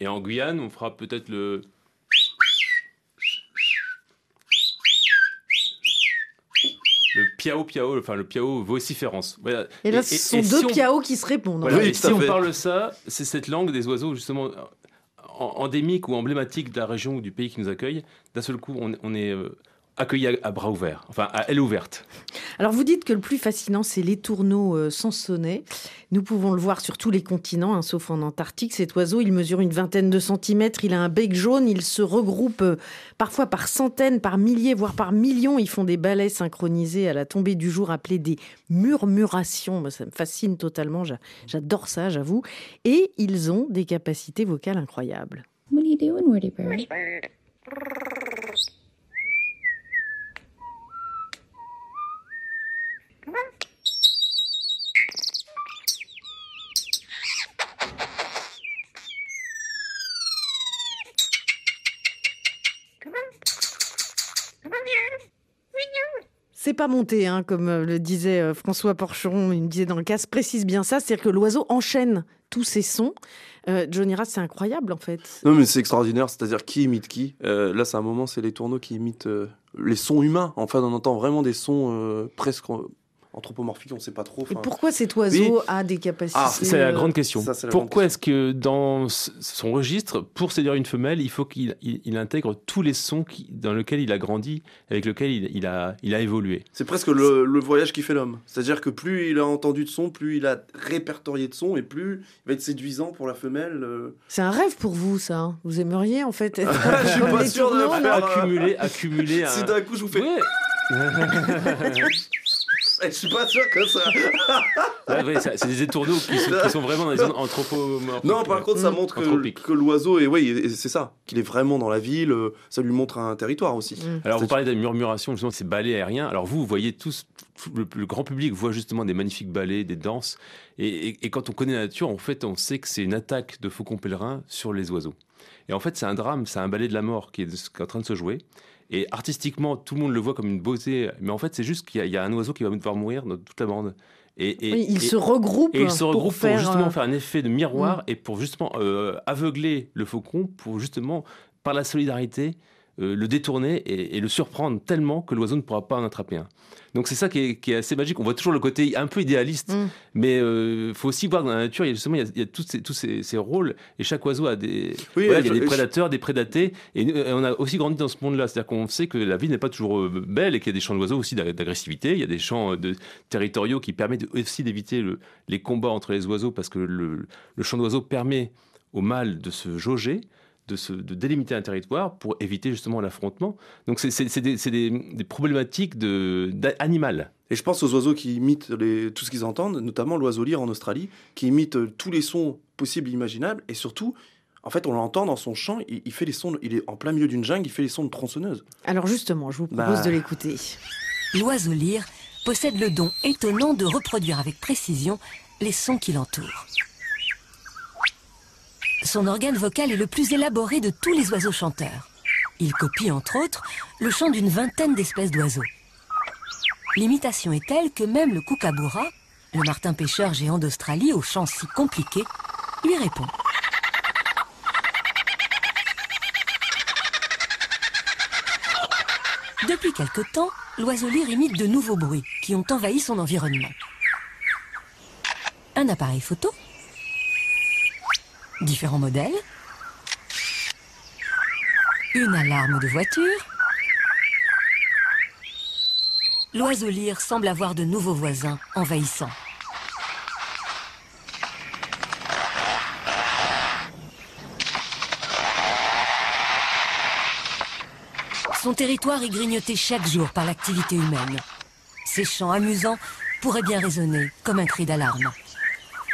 Et en Guyane, on fera peut-être le. Le piao piao, enfin le piao vociférence. Voilà. Et là, ce sont et deux si on- qui se répondent. Voilà, Oui, et tout si on parle ça, c'est cette langue des oiseaux justement en- endémique ou emblématique de la région ou du pays qui nous accueille. D'un seul coup, on, on est euh, accueilli à, à bras ouverts, enfin à aile ouverte. Alors, vous dites que le plus fascinant, c'est les tourneaux euh, sansonnets. Nous pouvons le voir sur tous les continents, hein, sauf en Antarctique. Cet oiseau, il mesure une vingtaine de centimètres, il a un bec jaune, il se regroupe euh, parfois par centaines, par milliers, voire par millions. Ils font des ballets synchronisés à la tombée du jour, appelés des murmurations. Moi, ça me fascine totalement, j'a- j'adore ça, j'avoue. Et ils ont des capacités vocales incroyables. What are you doing, Woody Bird? C'est pas monté, hein, comme euh, le disait euh, François Porcheron, il me disait dans le casse, précise bien ça, c'est-à-dire que l'oiseau enchaîne tous ses sons. Euh, Johnny Raz, c'est incroyable en fait. Non, mais c'est extraordinaire. C'est-à-dire, qui imite qui? Là, c'est un moment, c'est les tourneaux qui imitent les sons humains. Enfin, on entend vraiment des sons presque euh, anthropomorphiques, on sait pas trop. Et pourquoi cet oiseau a des capacités Ah, C'est la euh, grande question. ça, la Pourquoi est-ce que dans son registre, pour séduire une femelle, il faut qu'il il- il intègre tous les sons qui- dans lesquels il a grandi, avec lesquels il, il a, il a évolué? C'est presque le, le voyage qui fait l'homme. C'est-à-dire que plus il a entendu de sons, plus il a répertorié de sons, et plus il va être séduisant pour la femelle. euh. C'est un rêve pour vous, ça. hein Vous aimeriez en fait être Je suis pas sûr de faire. Accumuler, accumuler Si un... d'un coup je vous fais. Ouais. Je suis pas sûr que ça. Ouais, ouais, ça- c'est des étourneaux qui sont, qui sont vraiment dans les zones anthropomorphiques. Non, par contre, ça Mm. montre que, l'oiseau, et oui, c'est ça, qu'il est vraiment dans la ville. euh, Ça lui montre un territoire aussi. Mm. Alors, vous parlez de murmuration, justement, ces ballets aériens. Alors, vous, vous voyez tous, tout le, le grand public voit justement des magnifiques ballets, des danses. Et, et- et quand on connaît la nature, en fait, on sait que c'est une attaque de faucons pèlerins sur les oiseaux. Et en fait, c'est un drame, c'est un ballet de la mort qui est, qui est en train de se jouer. Et artistiquement, tout le monde le voit comme une beauté. Mais en fait, c'est juste qu'il y, a- il y a un oiseau qui va devoir mourir dans toute la bande. Et, et- Oui, il et- se regroupe. et ils se regroupent pour, faire, justement euh, faire un effet de miroir et pour justement euh, aveugler le faucon, pour justement, par la solidarité, euh, le détourner et, et le surprendre tellement que l'oiseau ne pourra pas en attraper un. Donc c'est ça qui est, qui est assez magique. On voit toujours le côté un peu idéaliste, Mm. mais il faut aussi voir dans la nature, il y a justement il y a, il y a tous, ces, tous ces, ces rôles et chaque oiseau a des, Oui, voilà, il y a je- des je- prédateurs, des prédatés, et, on a aussi grandi dans ce monde-là. C'est-à-dire qu'on sait que la vie n'est pas toujours euh, belle et qu'il y a des champs d'oiseaux aussi d'a- d'agressivité. Il y a des champs euh, de, territoriaux qui permettent aussi d'éviter le- les combats entre les oiseaux parce que le, le champ d'oiseaux permet au mâle de se jauger. De, se, de délimiter un territoire pour éviter justement l'affrontement. Donc c'est c'est- c'est des, des- des problématiques de- animales. Et je pense aux oiseaux qui imitent les, tout ce qu'ils entendent, notamment l'oiseau lyre en Australie, qui imite euh, tous les sons possibles et imaginables. Et surtout, en fait, on l'entend dans son chant, il, il fait les sons, il est en plein milieu d'une jungle, il fait les sons de tronçonneuse. Alors justement, je vous propose Bah. de l'écouter. L'oiseau lyre possède le don étonnant de reproduire avec précision les sons qui l'entourent. Son organe vocal est le plus élaboré de tous les oiseaux chanteurs. Il copie entre autres le chant d'une vingtaine d'espèces d'oiseaux. L'imitation est telle que même le kookaburra, le martin pêcheur géant d'Australie au chant si compliqué, lui répond. Depuis quelque temps, l'oiseau lyre imite de nouveaux bruits qui ont envahi son environnement. Un appareil photo, différents modèles, une alarme de voiture. L'oiseau lyre semble avoir de nouveaux voisins envahissants. Son territoire est grignoté chaque jour par l'activité humaine. Ces chants amusants pourraient bien résonner comme un cri d'alarme.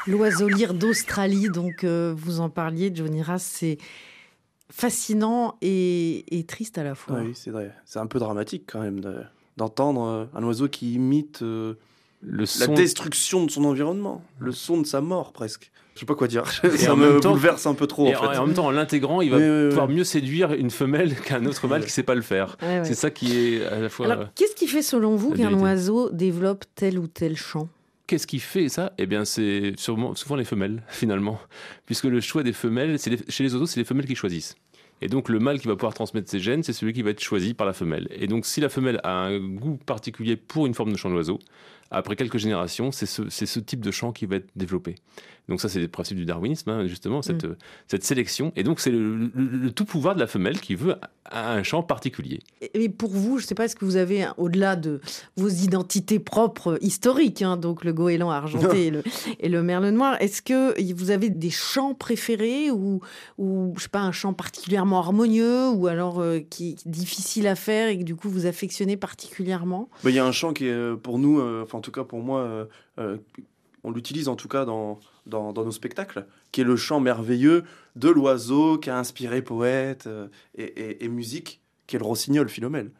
L'oiseau lyre d'Australie, donc euh, vous en parliez, Johnny Rass, c'est fascinant et, et triste à la fois. Oui, c'est vrai. C'est un peu dramatique quand même de- d'entendre euh, un oiseau qui imite euh, Le la destruction de son environnement, le son de sa mort presque. Je sais pas quoi dire. Et ça en me même temps- bouleverse un peu trop Et en fait. en même temps, en l'intégrant, il va pouvoir mieux séduire une femelle qu'un autre mâle qui sait pas le faire. Ouais, ouais. C'est ça qui est à la fois. Alors, euh, qu'est-ce qui fait selon vous qu'un oiseau développe tel ou tel chant? Qu'est-ce qui fait ça? Eh bien, c'est souvent les femelles, finalement. Puisque le choix des femelles, chez les oiseaux, c'est les femelles qui choisissent. Et donc, le mâle qui va pouvoir transmettre ses gènes, c'est celui qui va être choisi par la femelle. Et donc, si la femelle a un goût particulier pour une forme de chant d'oiseau, après quelques générations, c'est ce, c'est ce type de chant qui va être développé. Donc ça, c'est le principe du darwinisme, hein, justement, cette, Mm. cette sélection. Et donc, c'est le, le- le tout pouvoir de la femelle qui veut un un chant particulier. Et pour vous, je ne sais pas, est-ce que vous avez, hein, au-delà de vos identités propres historiques, hein, donc le goéland argenté et, le, et le merle noir, est-ce que vous avez des chants préférés ou, ou je sais pas, un chant particulièrement harmonieux ou alors euh, qui est difficile à faire et que du coup vous affectionnez particulièrement? Mais il y a un chant qui est euh, pour nous, euh, enfin en tout cas pour moi, euh, euh, on l'utilise en tout cas dans, dans, dans nos spectacles, qui est le chant merveilleux de l'oiseau qui a inspiré poète euh, et, et- et musique, qui est le rossignol Philomèle.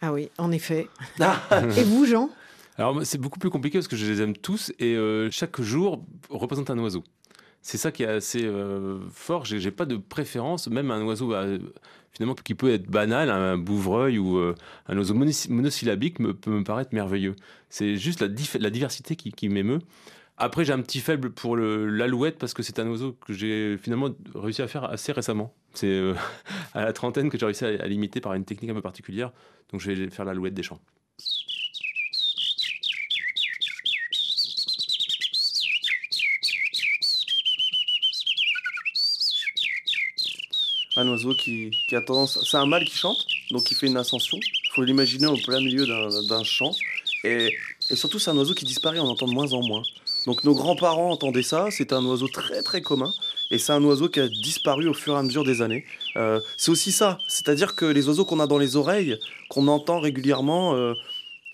Ah oui, en effet. Ah, Et vous, Jean? Alors c'est beaucoup plus compliqué parce que je les aime tous et euh, chaque jour représente un oiseau. C'est ça qui est assez euh, fort. J'ai pas de préférence, même un oiseau euh, finalement qui peut être banal, un bouvreuil ou euh, un oiseau monosyllabique peut me paraître merveilleux. C'est juste la, diversité qui, m'émeut. Après, j'ai un petit faible pour l'alouette parce que c'est un oiseau que j'ai finalement réussi à faire assez récemment. C'est euh, à la trentaine que j'ai réussi à, à l'imiter par une technique un peu particulière. Donc, je vais faire l'alouette des champs. Un oiseau qui, qui a tendance. C'est un mâle qui chante, donc il fait une ascension. Il faut l'imaginer au plein milieu d'un champ. Et, surtout, c'est un oiseau qui disparaît, on entend de moins en moins. Donc nos grands-parents entendaient ça, c'était un oiseau très très commun. Et c'est un oiseau qui a disparu au fur et à mesure des années. Euh, c'est aussi ça, c'est-à-dire que les oiseaux qu'on a dans les oreilles, qu'on entend régulièrement, euh,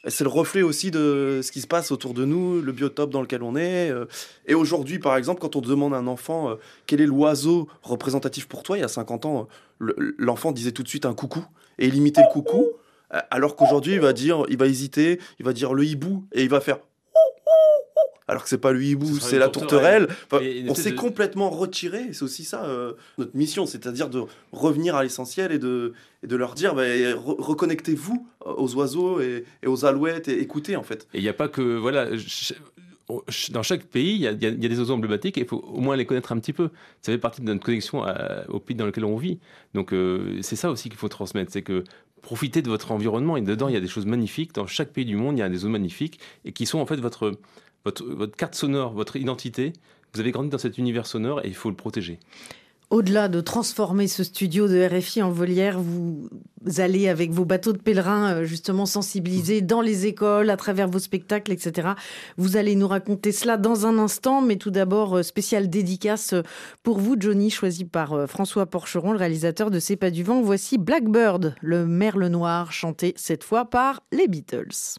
c'est le reflet aussi de ce qui se passe autour de nous, le biotope dans lequel on est. euh. Et aujourd'hui, par exemple, quand on demande à un enfant euh, quel est l'oiseau représentatif pour toi, il y a 50 ans, le- l'enfant disait tout de suite un coucou et il imitait le coucou, euh, alors qu'aujourd'hui, il va dire, il va hésiter, il va dire le hibou et il va faire alors que c'est pas le hibou, c'est la tourterelle. Enfin, on s'est de- complètement retiré. et C'est aussi ça euh, notre mission, c'est-à-dire de revenir à l'essentiel et de, et de leur dire bah, re- reconnectez-vous aux oiseaux et, et aux alouettes et écoutez en fait. Et il n'y a pas que. Voilà, dans chaque pays, il y, a- il y des oiseaux emblématiques et il faut au moins les connaître un petit peu. Ça fait partie de notre connexion à- au pays dans lequel on vit. Donc euh, c'est ça aussi qu'il faut transmettre c'est que profitez de votre environnement et dedans il y a des choses magnifiques. Dans chaque pays du monde, il y a des oiseaux magnifiques et qui sont en fait votre, votre, votre carte sonore, votre identité. Vous avez grandi dans cet univers sonore et il faut le protéger. Au-delà de transformer ce studio de RFI en volière, vous allez avec vos bateaux de pèlerins euh, justement sensibiliser dans les écoles, à travers vos spectacles, etc. Vous allez nous raconter cela dans un instant, mais tout d'abord, euh, spécial dédicace pour vous, Johnny, choisi par euh, François Porcheron, le réalisateur de C'est pas du vent. Voici Blackbird, le merle noir, chanté cette fois par les Beatles.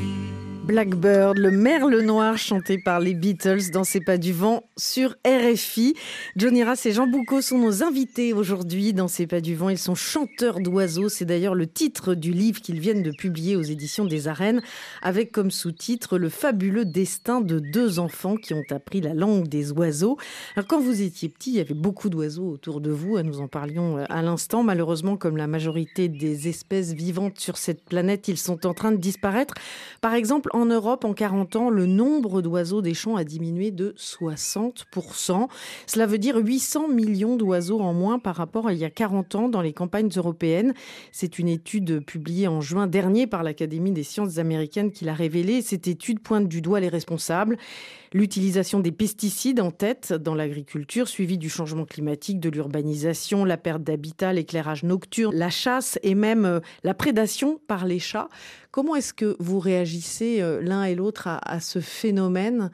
Blackbird, le merle noir chanté par les Beatles dans C'est pas du vent sur RFI. Johnny Rass et Jean Boucault sont nos invités aujourd'hui dans C'est pas du vent. Ils sont chanteurs d'oiseaux. C'est d'ailleurs le titre du livre qu'ils viennent de publier aux éditions des Arènes avec comme sous-titre Le fabuleux destin de deux enfants qui ont appris la langue des oiseaux. Alors quand vous étiez petit, il y avait beaucoup d'oiseaux autour de vous. Nous en parlions euh, à l'instant. Malheureusement, comme la majorité des espèces vivantes sur cette planète, ils sont en train de disparaître. Par exemple, Europe, en 40 ans, le nombre d'oiseaux des champs a diminué de 60%. Cela veut dire 800 millions d'oiseaux en moins par rapport à il y a 40 ans dans les campagnes européennes. C'est une étude publiée en juin dernier par l'Académie des sciences américaines qui l'a révélé. Cette étude pointe du doigt les responsables. L'utilisation des pesticides en tête dans l'agriculture, suivie du changement climatique, de l'urbanisation, la perte d'habitat, l'éclairage nocturne, la chasse et même euh, la prédation par les chats. Comment est-ce que vous réagissez euh, l'un et l'autre à, ce phénomène?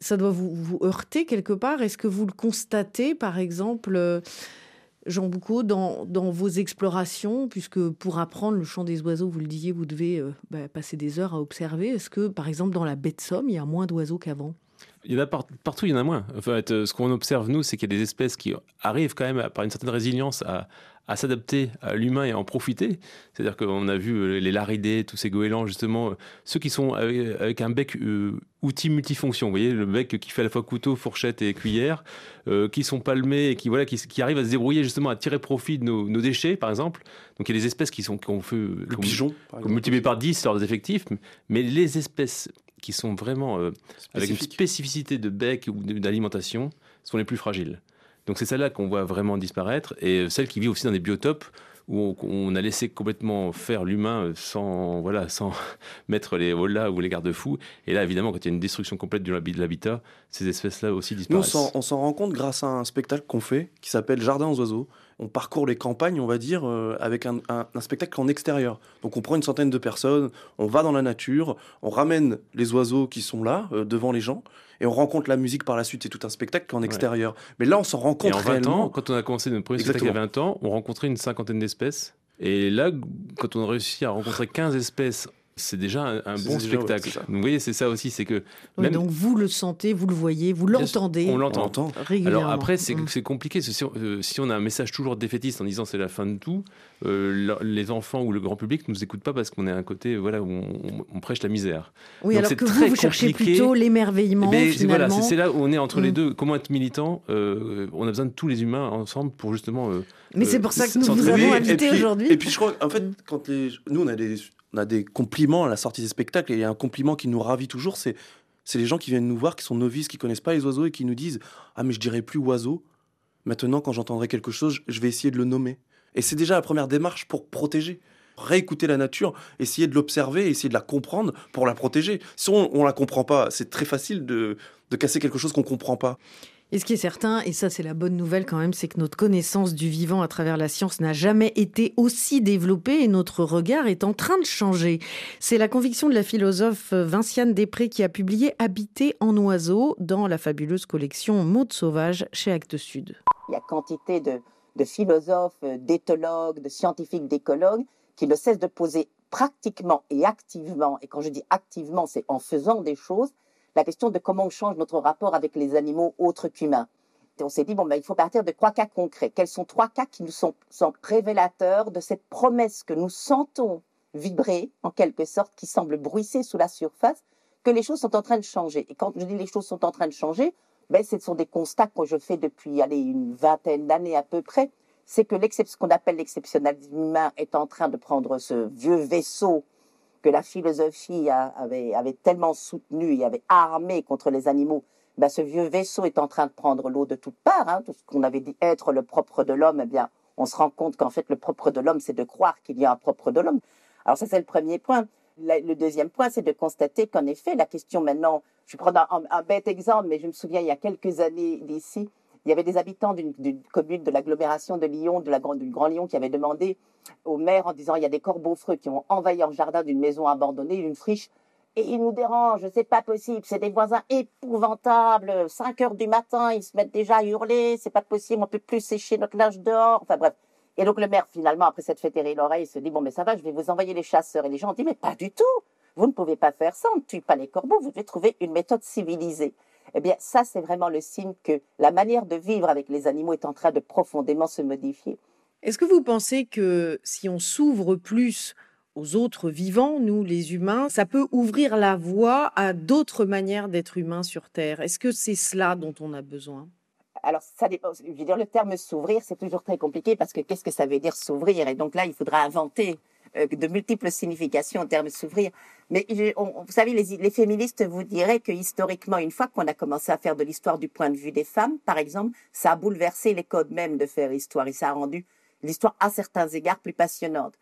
Ça doit vous, heurter quelque part? Est-ce que vous le constatez, par exemple euh, Jean Boucaud, dans, vos explorations, puisque pour apprendre le chant des oiseaux, vous le disiez, vous devez bah, passer des heures à observer. Est-ce que, par exemple, dans la baie de Somme, il y a moins d'oiseaux qu'avant? Il y en a partout, il y en a moins. En fait, euh, ce qu'on observe, nous, c'est qu'il y a des espèces qui arrivent quand même, par une certaine résilience, à, s'adapter à l'humain et à en profiter. C'est-à-dire qu'on a vu euh, les laridés, tous ces goélands, justement, euh, ceux qui sont avec, un bec outil multifonction. Vous voyez, le bec qui fait à la fois couteau, fourchette et cuillère, qui sont palmés et qui, voilà, qui, arrivent à se débrouiller justement à tirer profit de nos, déchets, par exemple. Donc il y a des espèces qui sont qui ont fait. Le pigeon. Multiplié par 10 leurs effectifs. Mais les espèces qui sont vraiment euh, avec une spécificité de bec ou d'alimentation sont les plus fragiles. Donc c'est celles-là qu'on voit vraiment disparaître et celles qui vivent aussi dans des biotopes où on, a laissé complètement faire l'humain sans voilà sans mettre les hollas ou les garde-fous. Et là, évidemment, quand il y a une destruction complète de l'habitat, ces espèces-là aussi disparaissent. Nous, on s'en rend compte grâce à un spectacle qu'on fait qui s'appelle Jardin aux oiseaux, on parcourt les campagnes, on va dire, euh, avec un, spectacle en extérieur. Donc on prend une centaine de personnes, on va dans la nature, on ramène les oiseaux qui sont là, euh, devant les gens, et on rencontre la musique par la suite. C'est tout un spectacle en extérieur. Mais là, on s'en rend compte Et en 20 réellement. ans, quand on a commencé notre premier spectacle il y a 20 ans, on rencontrait une cinquantaine d'espèces. Et là, quand on a réussi à rencontrer 15 espèces, c'est déjà un, bon déjà- ouais, spectacle. Donc vous voyez, c'est ça aussi, c'est que Oui, même donc vous le sentez, vous le voyez, vous l'entendez on l'entend. Alors après, c'est Mm. c'est compliqué. Si on, euh, si on a un message toujours défaitiste en disant c'est la fin de tout, euh, le- les enfants ou le grand public ne nous écoutent pas parce qu'on est à un côté voilà, où on, on prêche la misère. Oui, donc alors que vous, vous cherchez plutôt l'émerveillement voilà, c'est là où on est entre les Mm. deux. Comment être militant euh, On a besoin de tous les humains ensemble pour justement. euh, Mais c'est pour ça que nous vous avons invité aujourd'hui. Et puis je crois, en fait, Mm. quand les, nous on a des, on a des compliments à la sortie des spectacles, et il y a un compliment qui nous ravit toujours, c'est, c'est les gens qui viennent nous voir, qui sont novices, qui connaissent pas les oiseaux et qui nous disent, ah mais je dirais plus oiseau. Maintenant, quand j'entendrai quelque chose, je vais essayer de le nommer. Et c'est déjà la première démarche pour protéger. Réécouter la nature, essayer de l'observer, essayer de la comprendre pour la protéger. Si on, on la comprend pas, c'est très facile de, de casser quelque chose qu'on comprend pas. Et ce qui est certain, et ça c'est la bonne nouvelle quand même, c'est que notre connaissance du vivant à travers la science n'a jamais été aussi développée et notre regard est en train de changer. C'est la conviction de la philosophe Vinciane Després qui a publié Habiter en oiseau dans la fabuleuse collection Mots sauvage chez Actes Sud. Il y a quantité de, de philosophes, d'éthologues, de scientifiques, d'écologues qui ne cessent de poser pratiquement et activement, et quand je dis activement, c'est en faisant des choses, la question de comment on change notre rapport avec les animaux autres qu'humains. Et on s'est dit, bon, ben, il faut partir de trois cas concrets. Quels sont trois cas qui nous sont, révélateurs de cette promesse que nous sentons vibrer, en quelque sorte, qui semble bruisser sous la surface, que les choses sont en train de changer. Et quand je dis les choses sont en train de changer, ben, ce sont des constats que je fais depuis allez, une vingtaine d'années à peu près. C'est que ce qu'on appelle l'exceptionnalisme humain est en train de prendre ce vieux vaisseau que la philosophie avait, tellement soutenu et avait armé contre les animaux. Ben, ce vieux vaisseau est en train de prendre l'eau de toutes parts. hein. Tout ce qu'on avait dit être le propre de l'homme, eh bien, on se rend compte qu'en fait, le propre de l'homme, c'est de croire qu'il y a un propre de l'homme. Alors ça, c'est le premier point. Le deuxième point, c'est de constater qu'en effet, la question maintenant, je prends un, un bête exemple, mais je me souviens, il y a quelques années d'ici, il y avait des habitants d'une commune de l'agglomération de Lyon, de la, du Grand Lyon, qui avaient demandé au maire en disant il y a des corbeaux freux qui ont envahi leur jardin d'une maison abandonnée, d'une friche, et ils nous dérangent, c'est pas possible, c'est des voisins épouvantables, 5 heures du matin, ils se mettent déjà à hurler, c'est pas possible, on peut plus sécher notre linge dehors, enfin bref. Et donc le maire, finalement, après s'être fait terrer l'oreille, il se dit, bon, mais ça va, je vais vous envoyer les chasseurs. Et les gens ont dit, mais pas du tout, vous ne pouvez pas faire ça, on ne tue pas les corbeaux, vous devez trouver une méthode civilisée. Eh bien, ça, c'est vraiment le signe que la manière de vivre avec les animaux est en train de profondément se modifier. Est-ce que vous pensez que si on s'ouvre plus aux autres vivants, nous les humains, ça peut ouvrir la voie à d'autres manières d'être humain sur Terre? Est-ce que c'est cela dont on a besoin? Alors, ça dépend. Je veux dire, le terme s'ouvrir, c'est toujours très compliqué parce que qu'est-ce que ça veut dire s'ouvrir? Et donc là, il faudra inventer euh, de multiples significations au terme s'ouvrir. Mais vous savez, les, les féministes vous diraient que historiquement, une fois qu'on a commencé à faire de l'histoire du point de vue des femmes, par exemple, ça a bouleversé les codes même de faire histoire et ça a rendu l'histoire à certains égards plus passionnante.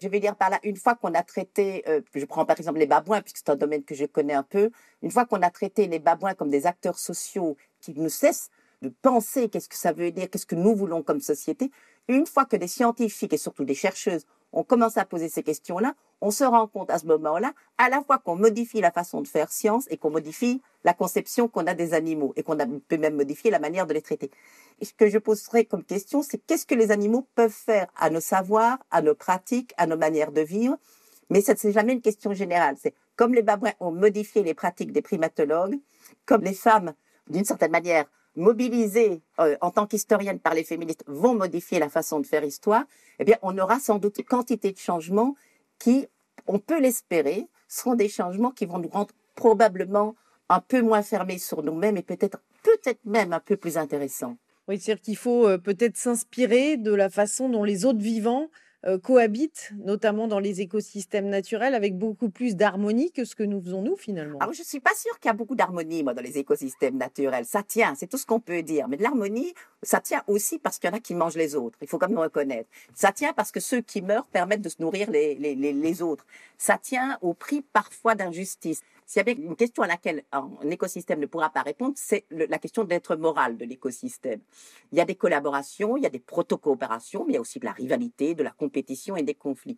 Je vais dire par là, une fois qu'on a traité, euh, je prends par exemple les babouins, puisque c'est un domaine que je connais un peu, une fois qu'on a traité les babouins comme des acteurs sociaux qui ne cessent de penser qu'est-ce que ça veut dire, qu'est-ce que nous voulons comme société, une fois que des scientifiques et surtout des chercheuses ont commencé à poser ces questions-là, on se rend compte à ce moment-là, à la fois qu'on modifie la façon de faire science et qu'on modifie la conception qu'on a des animaux et qu'on peut même modifier la manière de les traiter. Et ce que je poserai comme question, c'est qu'est-ce que les animaux peuvent faire à nos savoirs, à nos pratiques, à nos manières de vivre? Mais ça, c'est jamais une question générale. C'est comme les babouins ont modifié les pratiques des primatologues, comme les femmes, d'une certaine manière, mobilisées euh, en tant qu'historiennes par les féministes, vont modifier la façon de faire histoire, eh bien, on aura sans doute quantité de changements qui, on peut l'espérer, seront des changements qui vont nous rendre probablement un peu moins fermés sur nous-mêmes et peut-être, peut-être même un peu plus intéressants. Oui, c'est-à-dire qu'il faut euh, peut-être s'inspirer de la façon dont les autres vivants euh, cohabitent, notamment dans les écosystèmes naturels, avec beaucoup plus d'harmonie que ce que nous faisons nous finalement. Alors, je suis pas sûre qu'il y a beaucoup d'harmonie, moi, dans les écosystèmes naturels. Ça tient, c'est tout ce qu'on peut dire. Mais de l'harmonie, ça tient aussi parce qu'il y en a qui mangent les autres. Il faut quand même le reconnaître. Ça tient parce que ceux qui meurent permettent de se nourrir les, les, les, les autres. Ça tient au prix parfois d'injustice. S'il y a bien une question à laquelle un écosystème ne pourra pas répondre, c'est la question d'être moral de l'écosystème. Il y a des collaborations, il y a des proto-coopérations, mais il y a aussi de la rivalité, de la compétition et des conflits.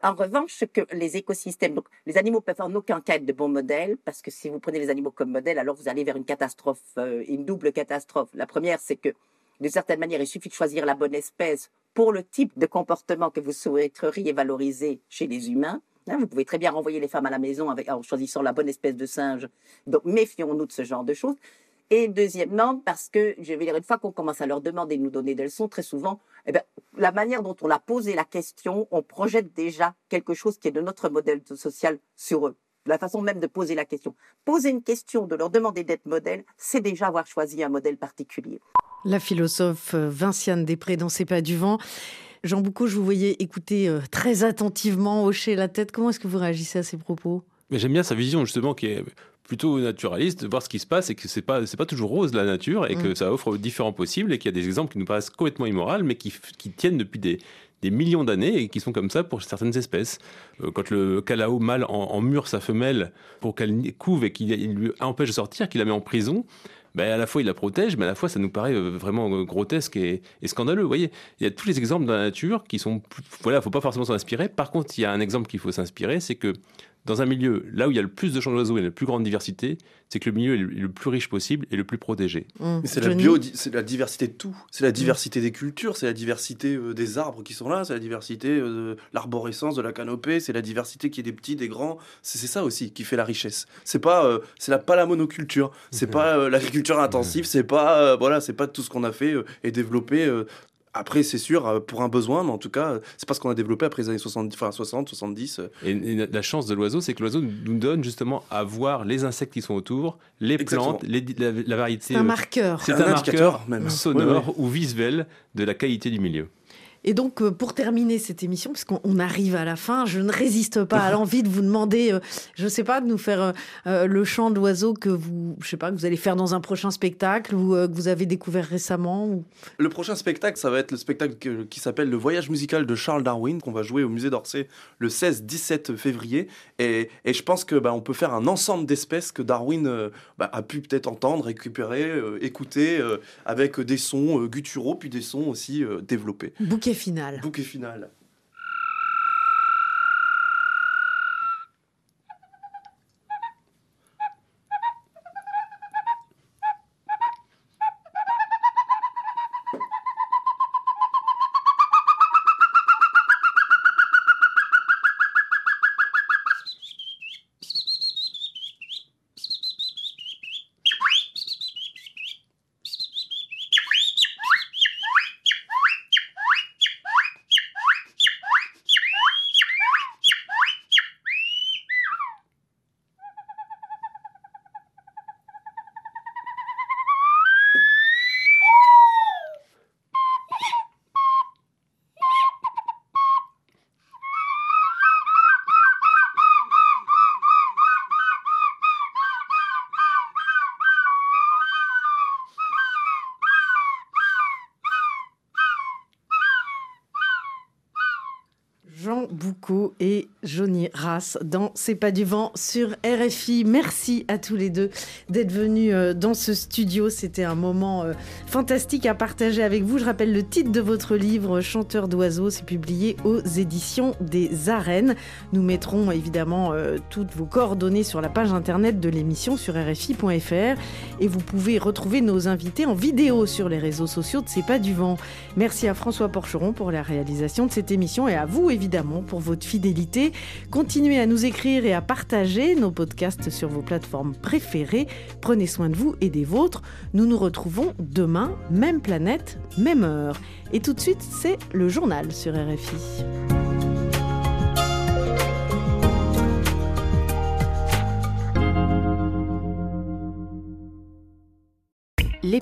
En revanche, que les écosystèmes, donc les animaux peuvent en aucun cas être de bons modèles, parce que si vous prenez les animaux comme modèle, alors vous allez vers une catastrophe, euh, une double catastrophe. La première, c'est que d'une certaine manière, il suffit de choisir la bonne espèce pour le type de comportement que vous souhaiteriez valoriser chez les humains. Hein, vous pouvez très bien renvoyer les femmes à la maison en choisissant la bonne espèce de singe. Donc, méfions-nous de ce genre de choses. Et deuxièmement, parce que, je vais dire, une fois qu'on commence à leur demander de nous donner des leçons, très souvent, eh bien, la manière dont on a posé la question, on projette déjà quelque chose qui est de notre modèle social sur eux. La façon même de poser la question. Poser une question, de leur demander d'être modèle, c'est déjà avoir choisi un modèle particulier. La philosophe euh, Vinciane Després dans C'est pas du vent. Jean Boucaud, je vous voyais écouter euh, très attentivement, hocher la tête. Comment est-ce que vous réagissez à ces propos? Mais J'aime bien sa vision, justement, qui est plutôt naturaliste, de voir ce qui se passe et que c'est pas c'est pas toujours rose la nature et que mm. ça offre différents possibles et qu'il y a des exemples qui nous paraissent complètement immoraux mais qui, qui tiennent depuis des, des millions d'années et qui sont comme ça pour certaines espèces. Euh, quand le calao mâle en, mure sa femelle pour qu'elle couve et qu'il lui empêche de sortir, qu'il la met en prison, ben, à la fois il la protège, mais à la fois ça nous paraît euh, vraiment euh, grotesque et, scandaleux. Voyez, il y a tous les exemples dans la nature qui sont, voilà, faut pas forcément s'en inspirer. Par contre, il y a un exemple qu'il faut s'inspirer, c'est que dans un milieu, là où il y a le plus de champs d'oiseaux et la plus grande diversité, c'est que le milieu est le plus riche possible et le plus protégé. Mmh. C'est la bio, c'est la diversité de tout. C'est la diversité des cultures, c'est la diversité euh, des arbres qui sont là, c'est la diversité euh, de l'arborescence, de la canopée, c'est la diversité qui est des petits, des grands. C'est ça aussi qui fait la richesse. C'est pas, euh, c'est la pas la monoculture, c'est pas l'agriculture intensive, c'est pas, voilà, c'est pas tout ce qu'on a fait et développé après, c'est sûr, euh, pour un besoin, mais en tout cas, c'est pas ce qu'on a développé après les années 60, enfin 60 70. Et, la chance de l'oiseau, c'est que l'oiseau nous donne justement à voir les insectes qui sont autour, les plantes, la, variété. C'est un marqueur. C'est un, marqueur même. sonore ou visuel de la qualité du milieu. Et donc, euh, pour terminer cette émission, puisqu'on arrive à la fin, je ne résiste pas à l'envie de vous demander, euh, je ne sais pas, de nous faire euh, le chant d'oiseau que vous, je sais pas, que vous allez faire dans un prochain spectacle ou que vous avez découvert récemment. Le prochain spectacle, ça va être le spectacle qui s'appelle Le Voyage musical de Charles Darwin, qu'on va jouer au musée d'Orsay le 16-17 février. Et, je pense que bah, on peut faire un ensemble d'espèces que Darwin bah, a pu peut-être entendre, récupérer, écouter, avec des sons gutturaux, puis des sons aussi développés Bouquet final. Et Johnny Rass dans C'est pas du vent sur RFI. Merci à tous les deux d'être venus euh, dans ce studio. C'était un moment euh, fantastique à partager avec vous. Je rappelle le titre de votre livre, Chanteur d'oiseaux. C'est publié aux éditions des Arènes. Nous mettrons évidemment euh, toutes vos coordonnées sur la page internet de l'émission sur RFI.fr et vous pouvez retrouver nos invités en vidéo sur les réseaux sociaux de C'est pas du vent. Merci à François Porcheron pour la réalisation de cette émission et à vous évidemment pour votre fidélité. Continuez à nous écrire et à partager nos podcasts sur vos plateformes préférées. Prenez soin de vous et des vôtres. Nous nous retrouvons demain, même planète, même heure. Et tout de suite, c'est le journal sur RFI.